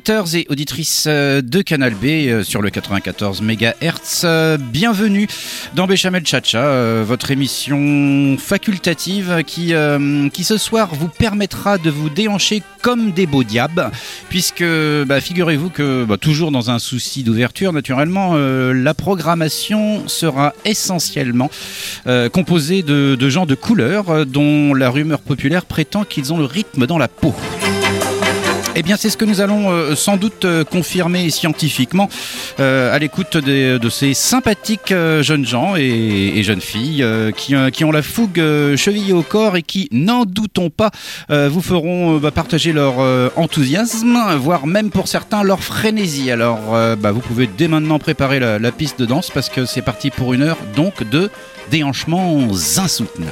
Auditeurs et auditrices euh, de Canal B euh, sur le 94 MHz, euh, bienvenue dans Béchamel Chacha, votre émission facultative qui, qui ce soir vous permettra de vous déhancher comme des beaux diables, puisque bah, figurez-vous que, bah, toujours dans un souci d'ouverture naturellement, la programmation sera essentiellement composée de, de gens de couleur dont la rumeur populaire prétend qu'ils ont le rythme dans la peau. Eh bien, c'est ce que nous allons euh, sans doute euh, confirmer scientifiquement euh, à l'écoute de ces sympathiques jeunes gens et, jeunes filles qui, ont la fougue chevillée au corps et qui, n'en doutons pas, vous feront bah, partager leur enthousiasme, voire même pour certains leur frénésie. Alors, bah, vous pouvez dès maintenant préparer la, la piste de danse parce que c'est parti pour une heure donc de déhanchements insoutenables.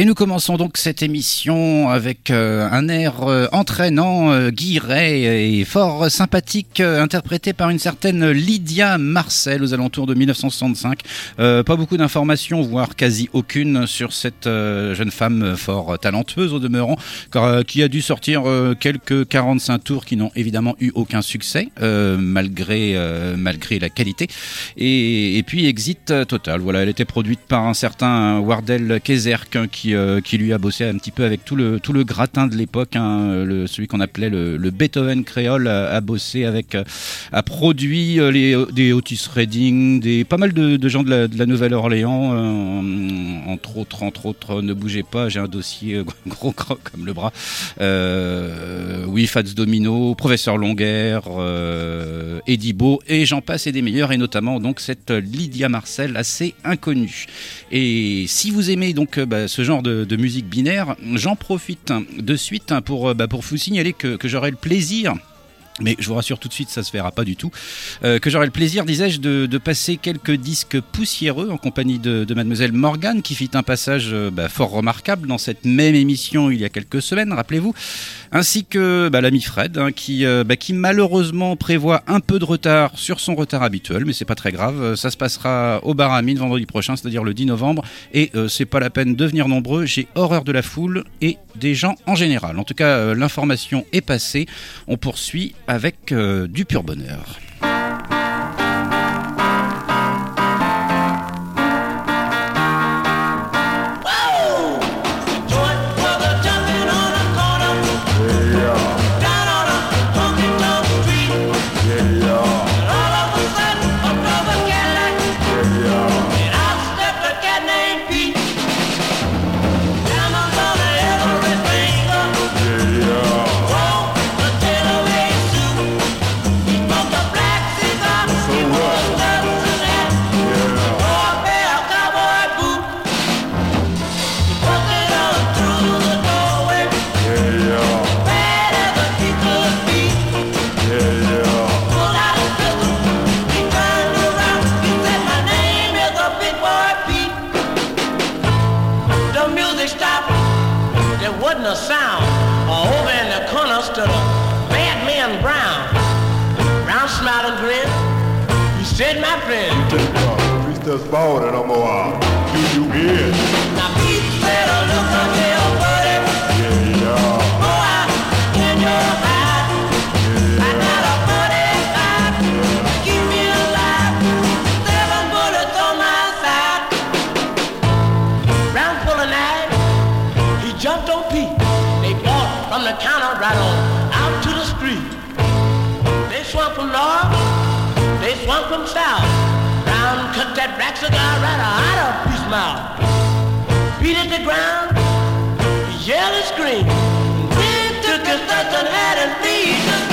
Et nous commençons donc cette émission avec euh, un air euh, entraînant, euh, guiré et fort sympathique, interprété par une certaine Lydia Marcel aux alentours de 1965. pas beaucoup d'informations, voire quasi aucune, sur cette jeune femme fort talentueuse au demeurant, qui a dû sortir quelques 45 tours qui n'ont évidemment eu aucun succès, malgré, malgré la qualité. Et, puis exit total. Voilà, elle était produite par un certain Wardell Kezerk hein, qui euh, qui, lui a bossé un petit peu avec tout le, tout le gratin de l'époque, hein, celui qu'on appelait le, Beethoven créole, a, bossé avec, euh, a produit euh, les, des Otis Redding, des, pas mal de, gens de la, Nouvelle-Orléans, entre autres, entre autres, ne bougez pas, j'ai un dossier gros, gros comme le bras. oui, Fats Domino, Professeur Longuer, Eddie Beau, et j'en passe et des meilleurs, et notamment donc cette Lydia Marcel assez inconnue. Et si vous aimez donc bah, ce genre de, musique binaire, j'en profite de suite pour, bah, pour vous signaler que, j'aurai le plaisir mais je vous rassure tout de suite, ça se verra pas du tout. Euh, que j'aurai le plaisir, disais-je, de, passer quelques disques poussiéreux en compagnie de, Mademoiselle Morgane, qui fit un passage euh, bah, fort remarquable dans cette même émission il y a quelques semaines, rappelez-vous, ainsi que bah, l'ami Fred, hein, qui, euh, bah, qui malheureusement prévoit un peu de retard sur son retard habituel, mais c'est pas très grave. Ça se passera au Baramine vendredi prochain, c'est-à-dire le 10 novembre, et c'est pas la peine de venir nombreux. J'ai horreur de la foule et des gens en général. En tout cas, l'information est passée. On poursuit avec euh, du pur bonheur. And I'm gonna do you in. Now, people better look up there, buddy. Yeah, yeah. I in your eye. Yeah. I got a buddy five. Yeah. Keep me alive. Seven bullets on my side. Round full of knives. He jumped on Pete. They walked from the counter right on out to the street. They swung from north. They swung from south cut that black cigar right out of his mouth. Beat at the ground, yell and scream. Then took his nuts and had and feed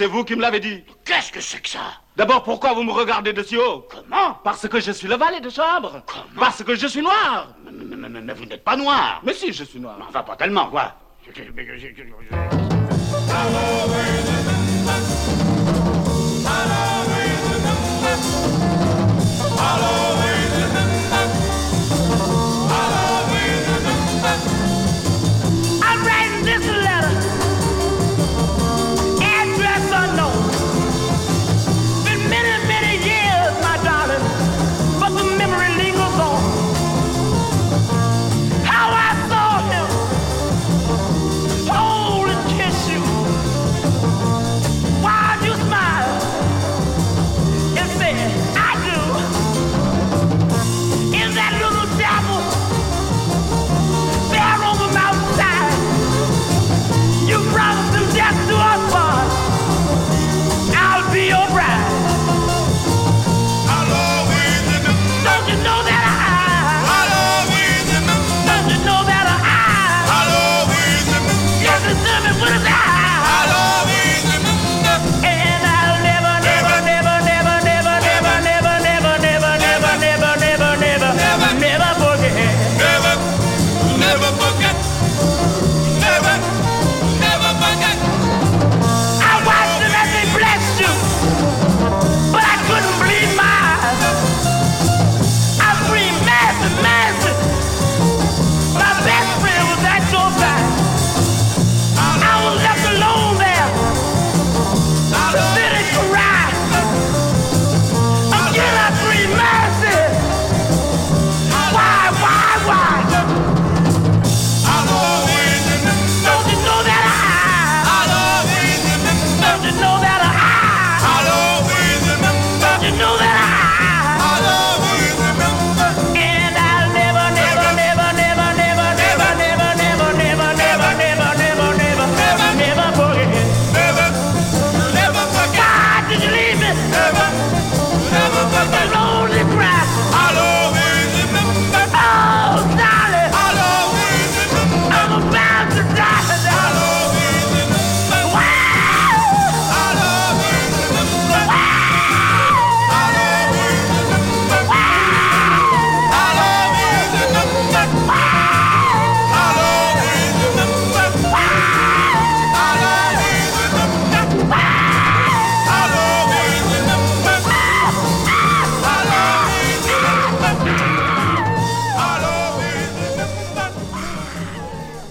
C'est vous qui me l'avez dit. Qu'est-ce que c'est que ça? D'abord, pourquoi vous me regardez de si haut? Comment? Parce que je suis le valet de chambre. Comment? Parce que je suis noir. mais, mais- mais- mais vous n'êtes pas noir. Mais si, je suis noir. Enfin, pas tellement, quoi.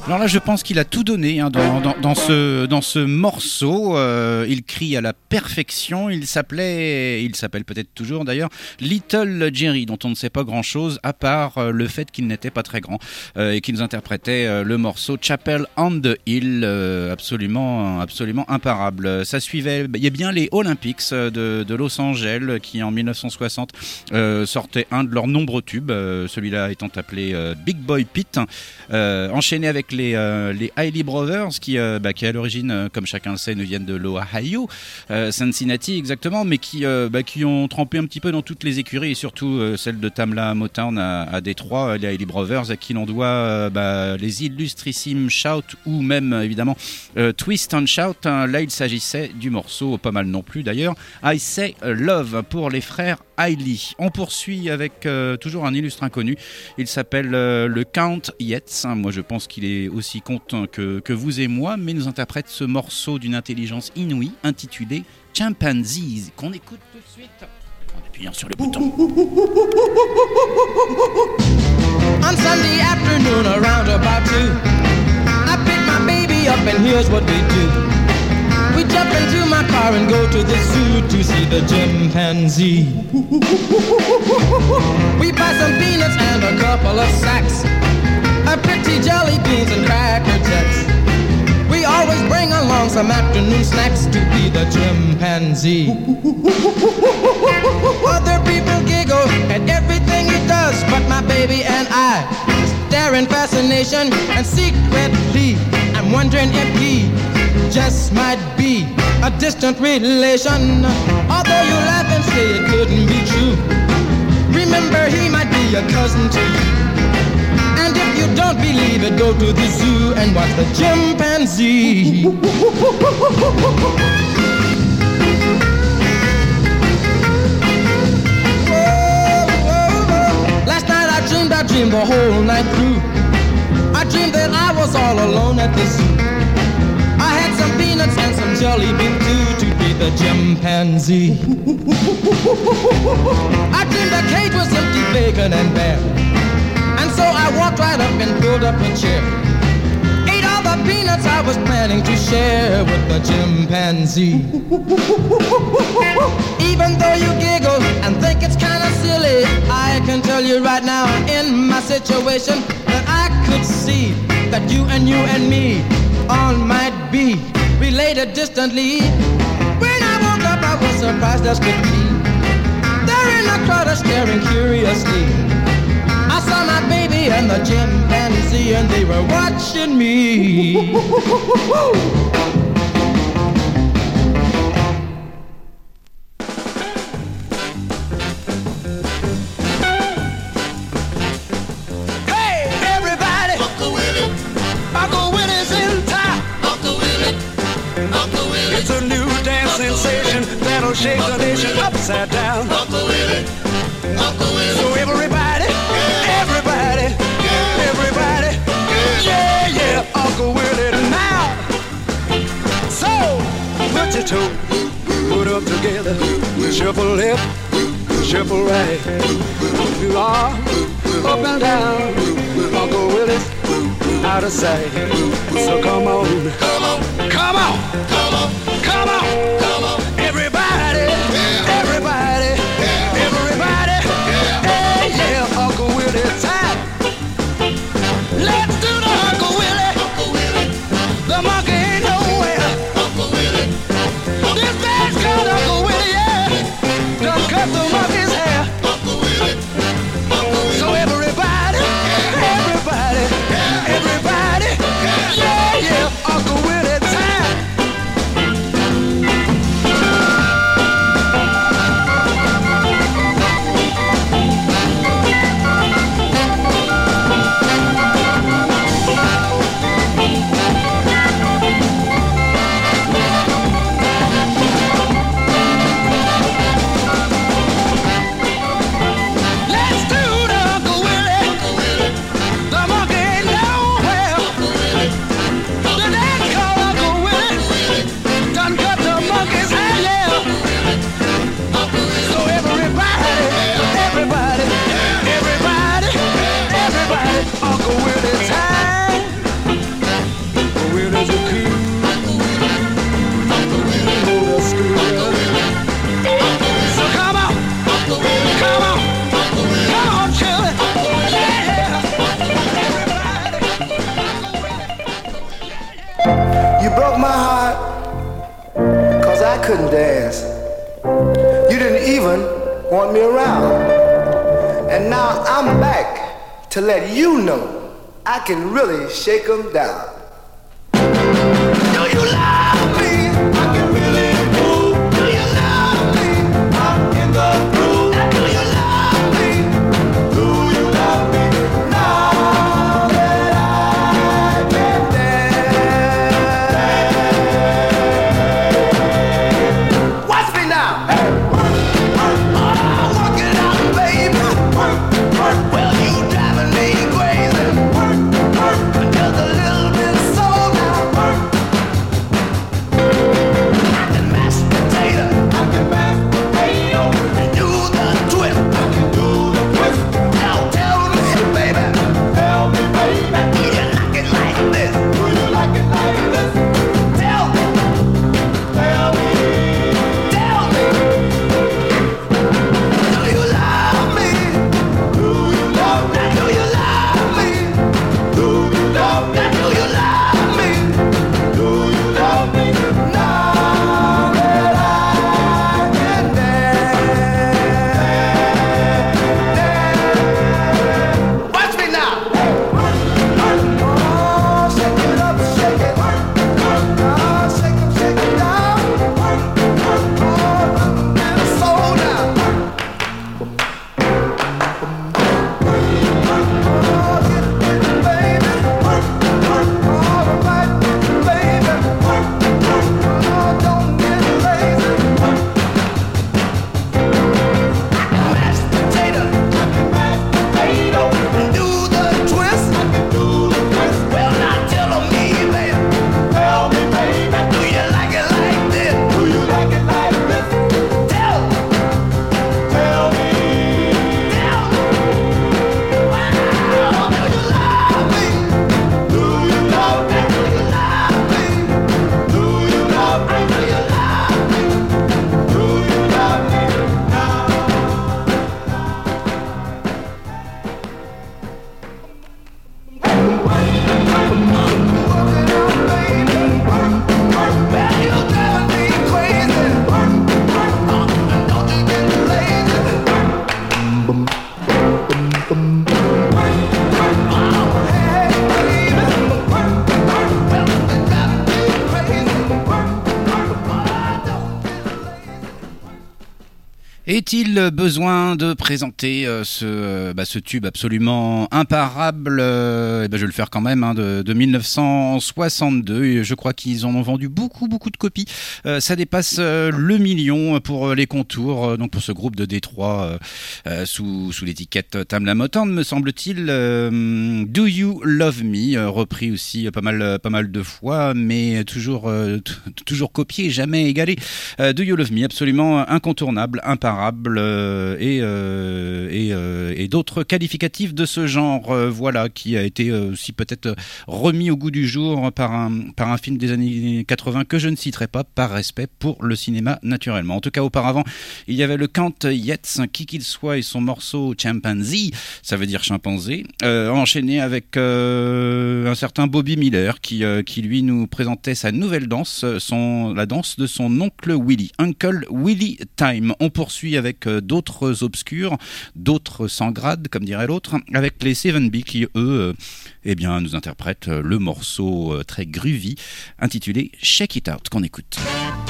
Alors là, je pense qu'il a tout donné hein, dans, ce, dans ce morceau. Euh, il crie à la perfection. Il s'appelait, il s'appelle peut-être toujours d'ailleurs, Little Jerry, dont on ne sait pas grand-chose à part euh, le fait qu'il n'était pas très grand euh, et qu'il nous interprétait le morceau Chapel on the Hill, absolument, absolument imparable. Ça suivait, il y a bien les Olympics de, de Los Angeles qui en 1960 euh, sortaient un de leurs nombreux tubes, celui-là étant appelé Big Boy Pete, enchaîné avec les, euh, les Hailey Brothers qui, euh, bah, à l'origine, euh, comme chacun le sait, nous viennent de l'Ohio, euh, Cincinnati exactement, mais qui, euh, bah, qui ont trempé un petit peu dans toutes les écuries et surtout euh, celle de Tamla Motown à, à Détroit, euh, les Hailey Brothers, à qui l'on doit euh, bah, les illustrissimes Shout ou même évidemment euh, Twist and Shout. hein. là, il s'agissait du morceau, pas mal non plus d'ailleurs, I Say Love pour les frères Hailey. On poursuit avec euh, toujours un illustre inconnu. Il s'appelle euh, le Count Yates. hein. Moi, je pense qu'il est aussi content que, vous et moi, mais nous interprète ce morceau d'une intelligence inouïe intitulé Chimpanzees, qu'on écoute tout de suite en appuyant sur le bouton. On Sunday afternoon around about two, I my baby up and here's what do. Jump into my car and go to the zoo to see the chimpanzee. we buy some peanuts and a couple of sacks, a pretty jelly beans and cracker jacks. We always bring along some afternoon snacks to be the chimpanzee. Other people giggle at everything he does, but my baby and I stare in fascination and secretly I'm wondering if he just might be a distant relation. Although you laugh and say it couldn't be true, remember he might be a cousin to you. And if you don't believe it, go to the zoo and watch the chimpanzee. Last night I dreamed, I dreamed the whole night through. I dreamed that I was all alone at the zoo. Peanuts and some jelly bean too to be the chimpanzee. I dreamed the cage was empty, bacon and bear. And so I walked right up and pulled up a chair. Ate all the peanuts I was planning to share with the chimpanzee. Even though you giggle and think it's kind of silly, I can tell you right now in my situation that I could see that you and you and me all might be related distantly. When I woke up, I was surprised as could be. There in the crowd, staring curiously. I saw my baby and the chimpanzee, and they were watching me. shake the nation upside down. Uncle Willie, Uncle Willie. So everybody, everybody, everybody, yeah, yeah, Uncle Willie now. So put your toe, put them together, shuffle left, shuffle right, you are up and down. Uncle Willie's out of sight. So come on, Come on, come on, come on, come on. Couldn't dance. You didn't even want me around. And now I'm back to let you know I can really shake 'em down. Do you love Est-il besoin de présenter euh, ce, euh, bah, ce tube absolument imparable euh, eh ben, Je vais le faire quand même, hein, de, de 1962. Et je crois qu'ils en ont vendu beaucoup, beaucoup de copies. Ça dépasse le million pour les contours, donc pour ce groupe de Détroit sous, sous l'étiquette Tamla Motown, me semble-t-il. Do You Love Me, repris aussi pas mal, pas mal de fois, mais toujours, toujours copié, jamais égalé. Do You Love Me, absolument incontournable, imparable, euh, et, euh, euh, et d'autres qualificatifs de ce genre, voilà, qui a été aussi peut-être remis au goût du jour par un, par un film des années 80 que je ne citerai pas par respect pour le cinéma naturellement. En tout cas, auparavant, il y avait le Count Yates, qui qu'il soit, et son morceau Chimpanzee, ça veut dire chimpanzé, enchaîné avec un certain Bobby Miller qui, qui lui nous présentait sa nouvelle danse, son, la danse de son oncle Willy, Uncle Willy Time. On poursuit avec euh, d'autres obscurs, d'autres sans grade, comme dirait l'autre, avec les 7B qui, eux, euh, eh bien, nous interprètent euh, le morceau très groovy intitulé Shake It Out, qu'on écoute. Oh.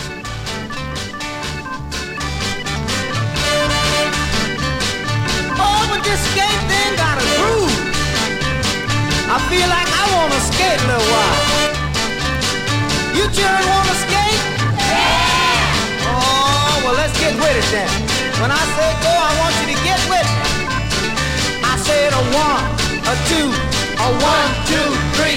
When I say go, I want you to get with it. I said a one, a two, a one, two, three,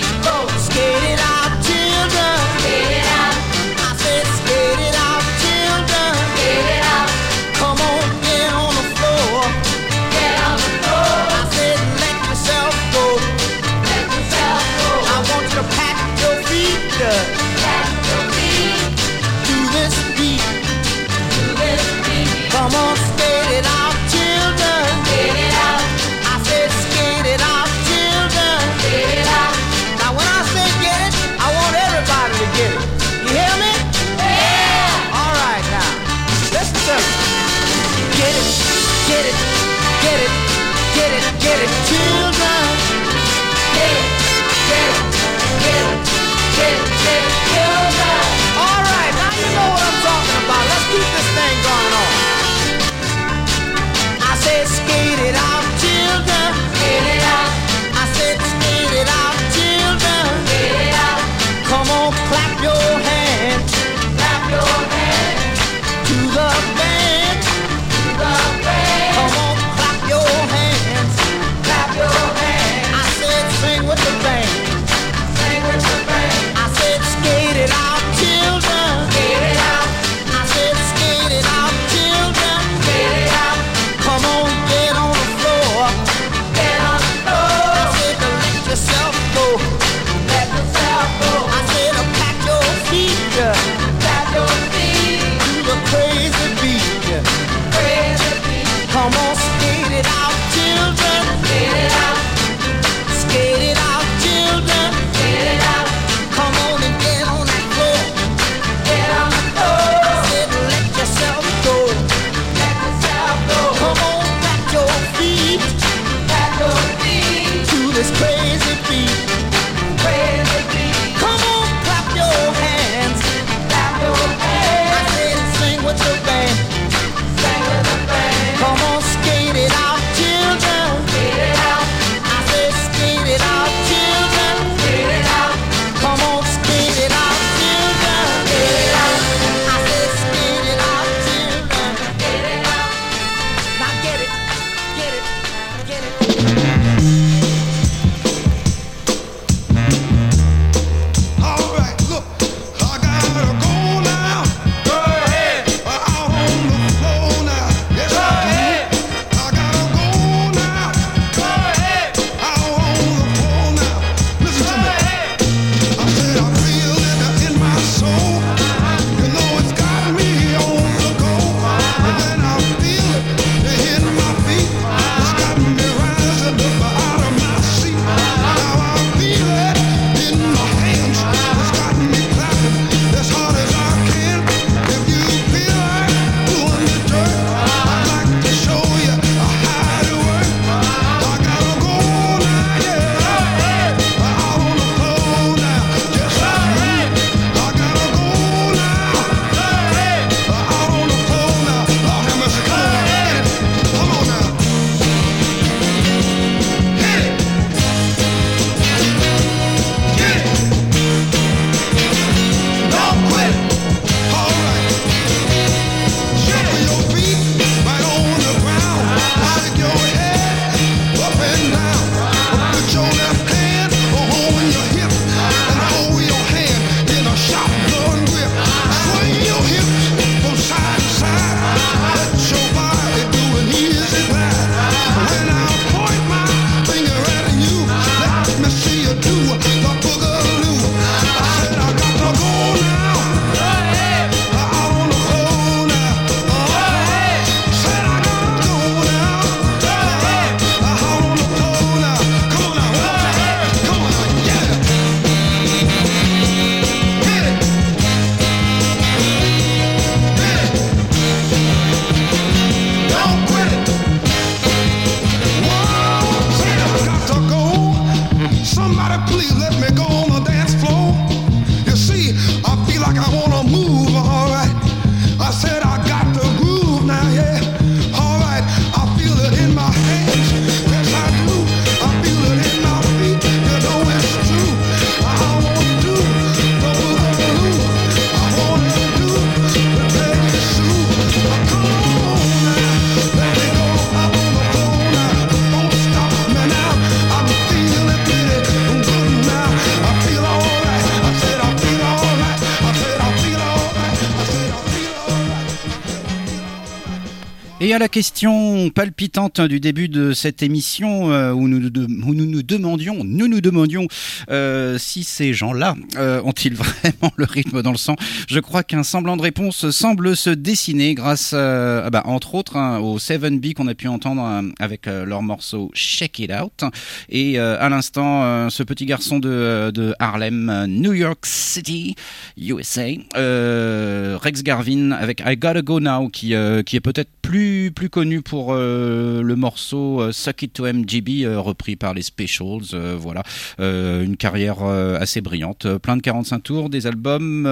À la question palpitante du début de cette émission euh, où, nous, nous demandions, nous nous demandions euh, si ces gens-là euh, ont-ils vraiment le rythme dans le sang, je crois qu'un semblant de réponse semble se dessiner grâce, bah, entre autres, hein, au 7B qu'on a pu entendre avec leur morceau Check It Out. Et à l'instant, ce petit garçon de, de Harlem, New York City, USA, Rex Garvin avec I Gotta Go Now, qui, qui est peut-être plus, plus connu pour euh, le morceau euh, Suck It to MGB, euh, repris par les Specials. voilà, une carrière assez brillante, plein de 45 tours, des albums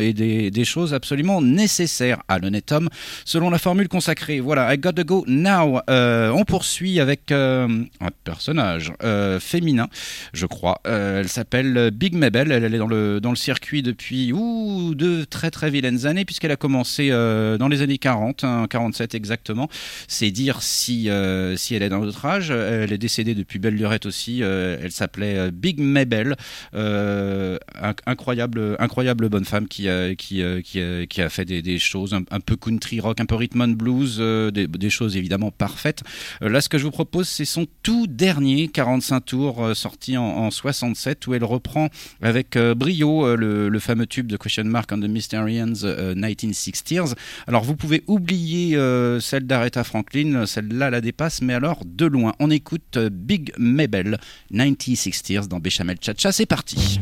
et des, choses absolument nécessaires à l'honnête homme, selon la formule consacrée. Voilà, I Gotta Go Now. On poursuit avec un personnage féminin, je crois. Elle s'appelle Big Mabel. Elle, est dans le, dans le circuit depuis ouh, deux très très vilaines années, puisqu'elle a commencé dans les années 40, hein, 47 exactement. C'est dire si, euh, si elle est dans notre âge. Elle est décédée depuis belle lurette aussi. Euh, elle s'appelait euh, Big Mabel. Euh, inc- incroyable, incroyable bonne femme qui a, qui, euh, a, qui a fait des, choses un, peu country rock, un peu rhythm and blues, euh, des, choses évidemment parfaites. Euh, là, ce que je vous propose, c'est son tout dernier 45 tours euh, sorti en, en 67 où elle reprend avec euh, brio euh, le, le fameux tube de Question Mark and the Mysterians euh, 1960s. Alors vous pouvez oublier celle d'Aretha Franklin, celle-là la dépasse, mais alors de loin. On écoute euh, Big Mabel 1960s dans Béchamel Chacha, c'est parti.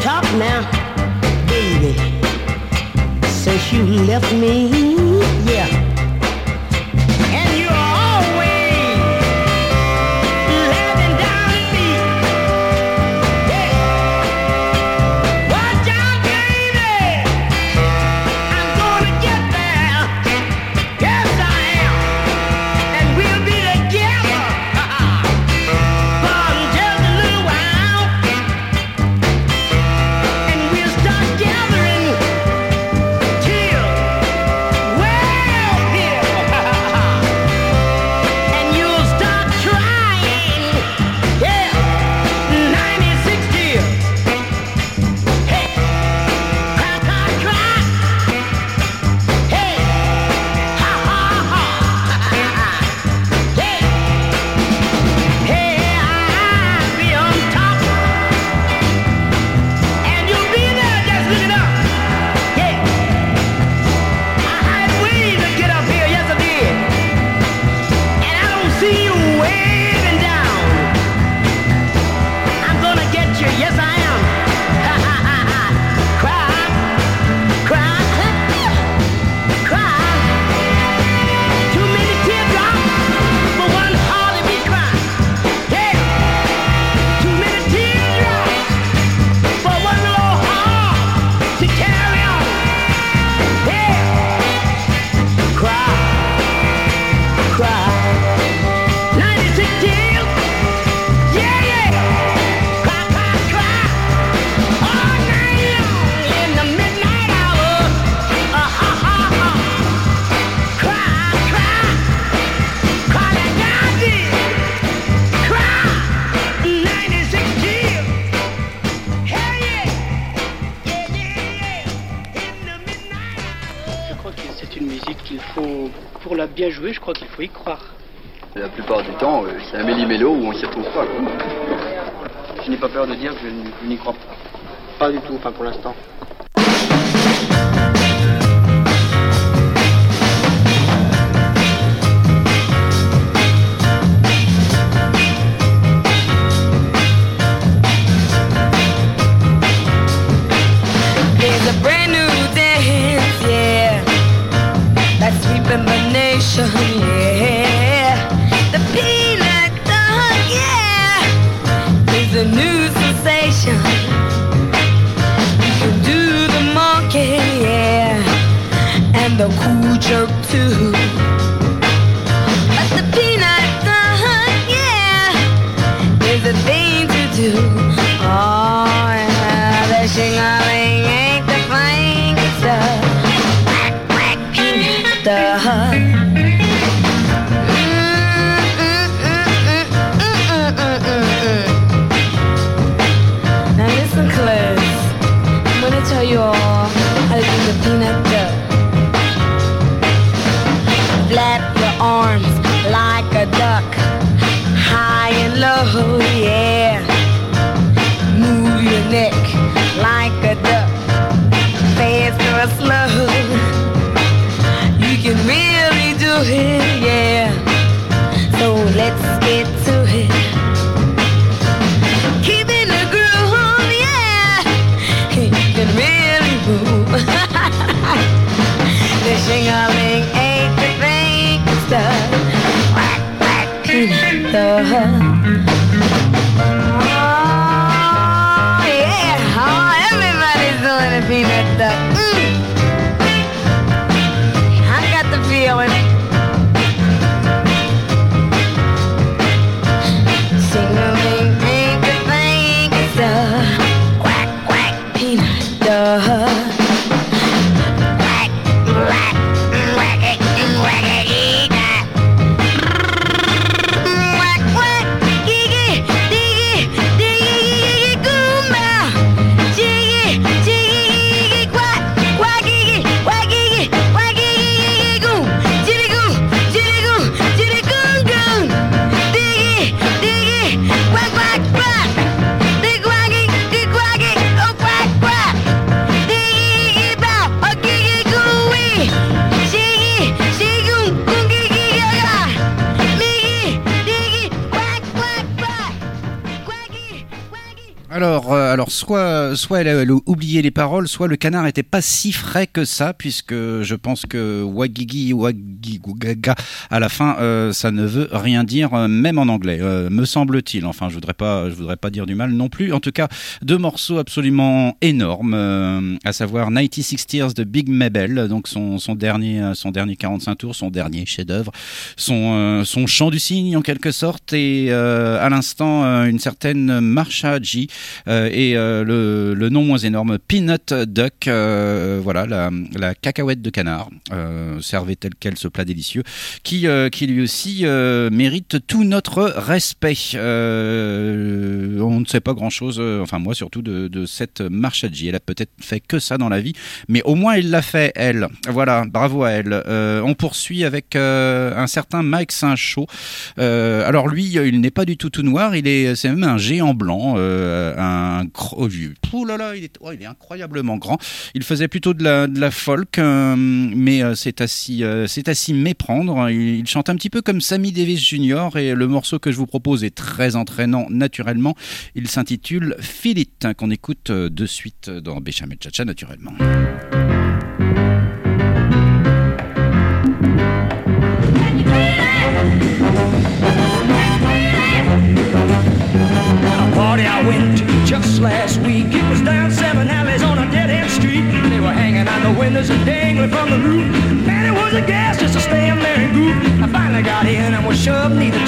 Top now, baby. Since you left me, retrouve pas. quoi. Je n'ai pas peur de dire que je n'y crois pas. Pas du tout, enfin pour l'instant. You do the monkey, yeah, and the cool jerk too. Soit, elle a, oublié les paroles, soit le canard était pas si frais que ça, puisque je pense que wagigi wagigaga à la fin, euh, ça ne veut rien dire, euh, même en anglais, euh, me semble-t-il. Enfin, je voudrais voudrais pas dire du mal non plus. En tout cas, deux morceaux absolument énormes, à savoir 96 Tears de Big Mabel, donc son, son dernier, son dernier 45 tours, son dernier chef-d'œuvre, son, son chant du cygne en quelque sorte, et à l'instant une certaine Marsha G et le, le nom moins énorme Peanut Duck, euh, voilà la, cacahuète de canard, euh, servait tel quel ce plat délicieux, qui, euh, qui lui aussi mérite tout notre respect. On ne sait pas grand chose, enfin moi surtout de, cette Marsha G. Elle a peut-être fait que ça dans la vie, mais au moins il l'a fait elle. Voilà, bravo à elle. On poursuit avec un certain Mike Saint-Chaud. Alors lui, il n'est pas du tout tout noir, il est, c'est même un géant blanc, un là là, il est, oh, il est incroyablement grand. Il faisait plutôt de la, folk, euh, mais euh, c'est s'y, euh, c'est s'y méprendre. Il, il chante un petit peu comme Sammy Davis Jr. et le morceau que je vous propose est très entraînant naturellement. Il s'intitule Feel It, hein, qu'on écoute euh, de suite dans Béchamel Chacha naturellement. sure need a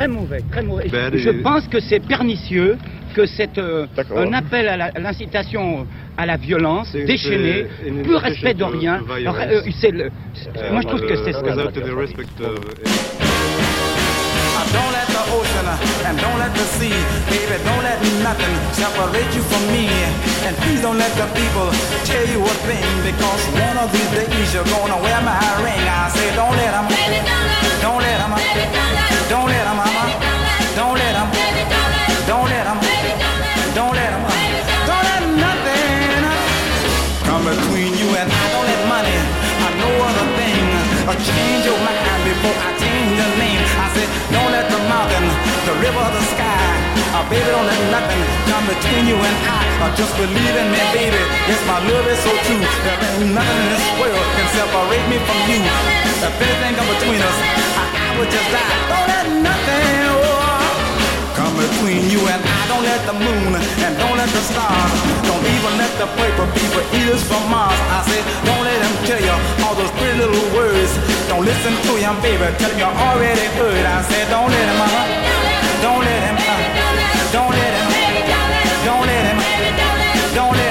très mauvais, très mauvais. Ben, je allez. pense que c'est pernicieux, que c'est euh, un appel à l'incitation à la violence, déchaînée, une plus respect de rien. Alors, euh, c'est le- c'est- moi, je trouve que c'est Uh, respect of- Don't let the ocean and don't let the sea, baby, don't let nothing separate you from me. And please don't let the people tell you a thing, because one of these days you're gonna wear my ring. I say, don't let them, don't let them, don't let them, mama, don't let them, don't let them, don't let them, don't let nothing come between you and I. Don't let money or no other thing or change your mind before I change your name. I said, don't let the mountain, the river, the sky, uh, baby, don't let nothing come between you and I. Uh, just believe in me, baby. Yes, my love is so true. There ain't nothing in this world can separate me from you. If anything come between us, I would just die. Don't let nothing. Oh, Come between you and I, don't let the moon and don't let the stars, don't even let the paper people eat us from Mars. I said, don't let them tell you all those pretty little words. Don't listen to him, baby, tell him you already heard. I said, don't let him, mama, don't let him, uh, don't let him, don't let him, don't let him, don't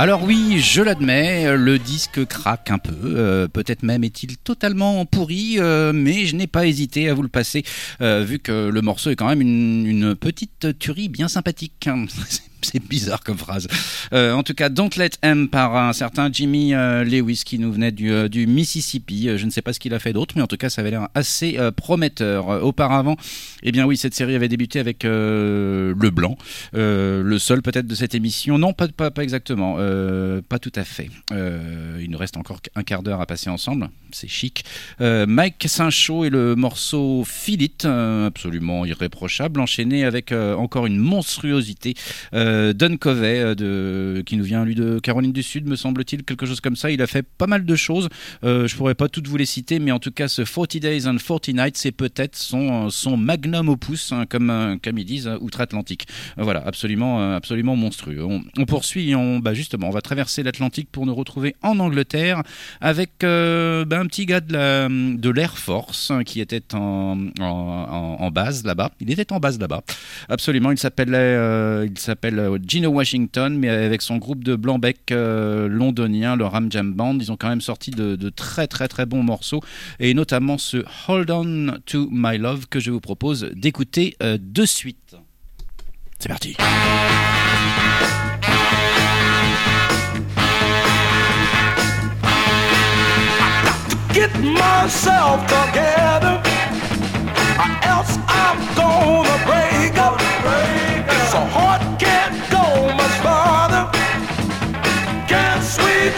Alors oui, je l'admets, le disque craque un peu, euh, peut-être même est-il totalement pourri, euh, mais je n'ai pas hésité à vous le passer, euh, vu que le morceau est quand même une, une petite tuerie bien sympathique. C'est bizarre comme phrase. Euh, en tout cas, Don't Let M par un certain Jimmy euh, Lewis qui nous venait du, euh, Mississippi. Je ne sais pas ce qu'il a fait d'autre, mais en tout cas, ça avait l'air assez prometteur. Auparavant, eh bien oui, cette série avait débuté avec Le Blanc, le seul peut-être de cette émission. Non, pas, pas, exactement, pas tout à fait. Il nous reste encore un quart d'heure à passer ensemble, c'est chic. Mike Saint-Chaud et le morceau euh, absolument irréprochable, enchaîné avec encore une monstruosité. Don Covey, euh, qui nous vient lui de Caroline du Sud, me semble-t-il, quelque chose comme ça. Il a fait pas mal de choses. Euh, je pourrais pas toutes vous les citer, mais en tout cas, ce 40 Days and 40 Nights, c'est peut-être son, son magnum opus, hein, comme, euh, comme ils disent, euh, outre-Atlantique. Euh, voilà, absolument, euh, absolument monstrueux. On, poursuit, on, bah justement, on va traverser l'Atlantique pour nous retrouver en Angleterre avec euh, bah, un petit gars de la- de l'Air Force hein, qui était en, en, base là-bas. Il était en base là-bas. Absolument, il s'appelait euh, il s'appelle euh, Gino Washington, mais avec son groupe de blanc-bec euh, londonien, le Ram Jam Band. Ils ont quand même sorti de, très très très bons morceaux, et notamment ce Hold On to My Love que je vous propose d'écouter euh, de suite. C'est parti.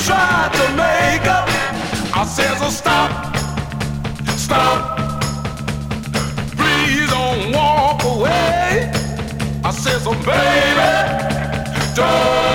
Try to make up. I says, oh, stop, stop. Please don't walk away. I says, oh, baby, don't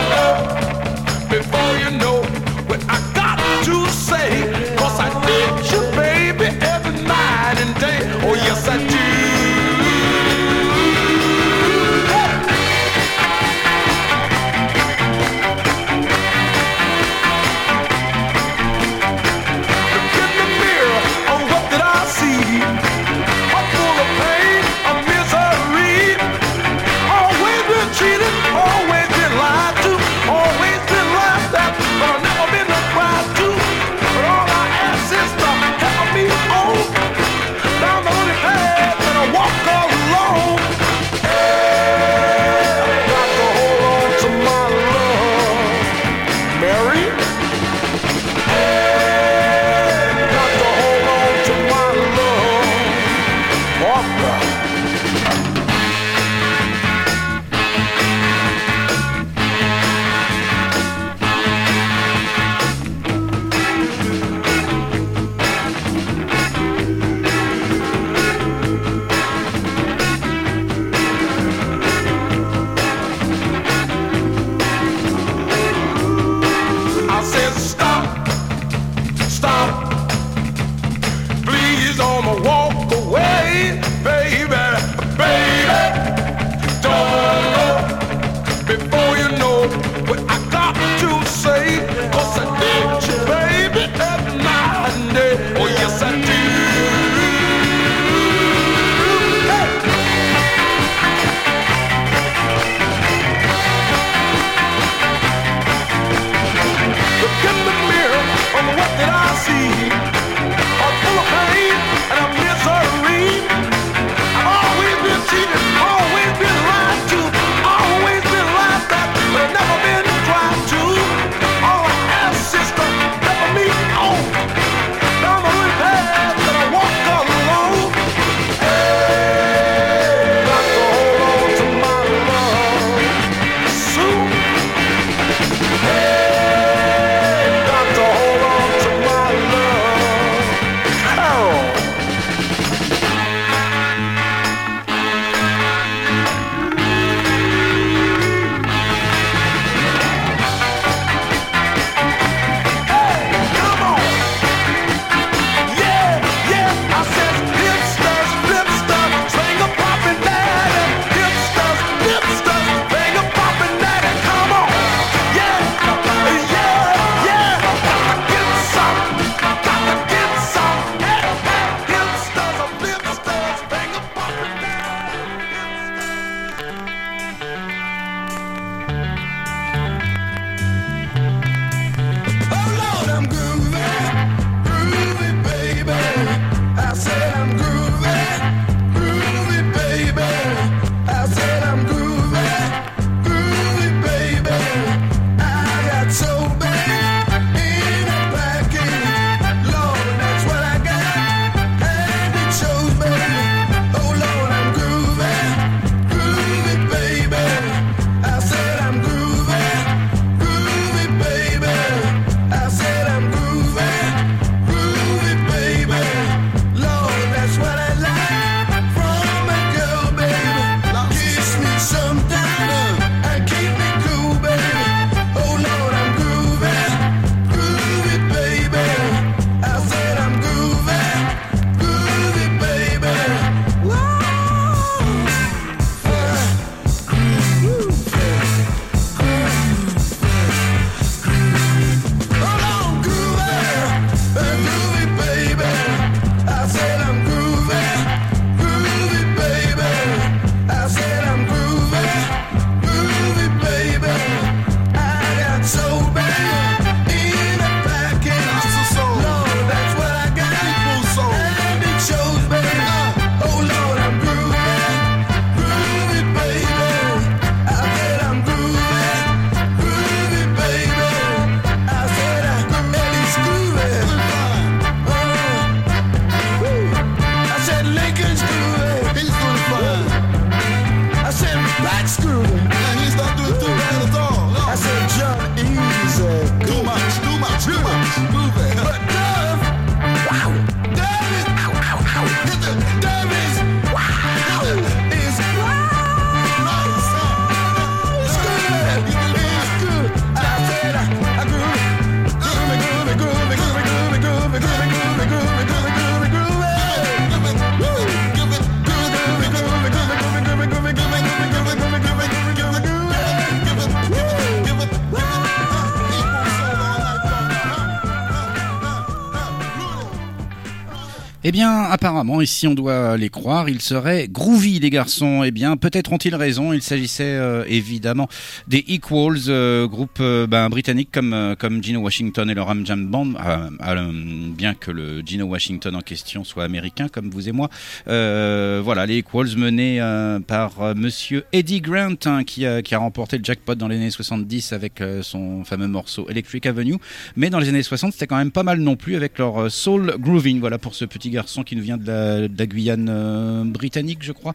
bien, apparemment, et si on doit les croire, ils seraient groovy, les garçons. Eh bien, peut-être ont-ils raison. Il s'agissait euh, évidemment des Equals, euh, groupe euh, ben, britannique comme, comme Gino Washington et le Ram Jam Band, euh, euh, bien que le Gino Washington en question soit américain, comme vous et moi. Voilà, les Equals menés par monsieur Eddie Grant, hein, qui, qui a remporté le jackpot dans les années 70 avec son fameux morceau Electric Avenue. Mais dans les années 60, c'était quand même pas mal non plus avec leur soul grooving. Voilà pour ce petit garçon qui nous vient de la, Guyane euh, britannique, je crois.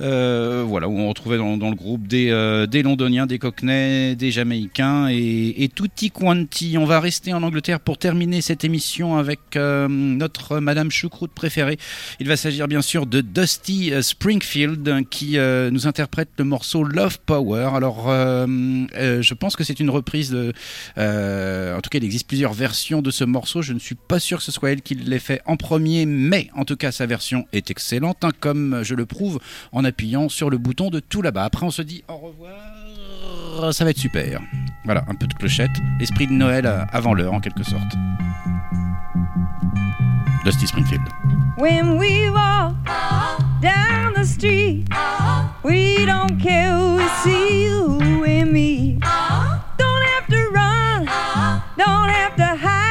Euh, voilà, où on retrouvait dans, le groupe des, euh, des Londoniens, des Cockneys, des Jamaïcains et, et tutti quanti. On va rester en Angleterre pour terminer cette émission avec notre Madame Choucroute préférée. Il va s'agir bien sûr de Dusty Springfield qui nous interprète le morceau Love Power. Alors, je pense que c'est une reprise de. en tout cas, il existe plusieurs versions de ce morceau. Je ne suis pas sûr que ce soit elle qui l'ait fait en premier, mais en tout cas, sa version est excellente, hein, comme je le prouve en appuyant sur le bouton de tout là-bas. Après, on se dit au revoir. Ça va être super. Voilà, un peu de clochette. L'esprit de Noël euh, avant l'heure, en quelque sorte. Dusty Springfield. When we walk down the street, we don't care who we see, who we meet. Don't have to run, don't have to hide,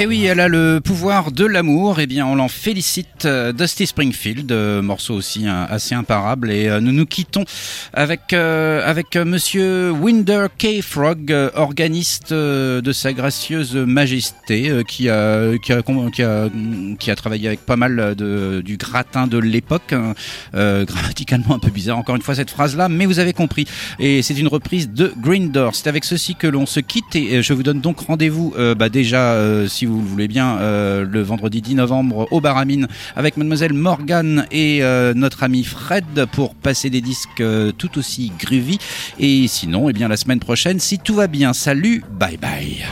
Et oui, elle a le pouvoir de l'amour. Eh bien, on l'en félicite. euh, Dusty Springfield, euh, morceau aussi hein, assez imparable. Et euh, nous nous quittons avec euh, avec Monsieur Winder K. Frog, organiste de sa gracieuse majesté, qui a qui a qui a travaillé avec pas mal de du gratin de l'époque. hein. Grammaticalement un peu bizarre encore une fois cette phrase-là, mais vous avez compris. Et c'est une reprise de Green Door. C'est avec ceci que l'on se quitte et je vous donne donc rendez-vous bah, déjà, si vous le voulez bien, euh, le vendredi 10 novembre au Baramine avec mademoiselle Morgane et euh, notre ami Fred pour passer des disques euh, tout aussi groovy. Et sinon, eh bien la semaine prochaine, si tout va bien, salut, bye bye.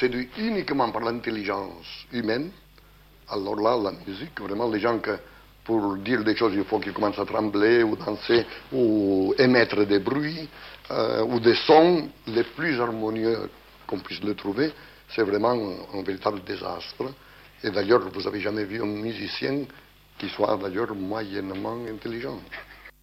Séduit uniquement par l'intelligence humaine, alors là, la musique, vraiment, les gens que pour dire des choses, il faut qu'ils commencent à trembler ou danser ou émettre des bruits euh, ou des sons les plus harmonieux qu'on puisse le trouver, c'est vraiment un, un véritable désastre. Et d'ailleurs, vous n'avez jamais vu un musicien qui soit d'ailleurs moyennement intelligent.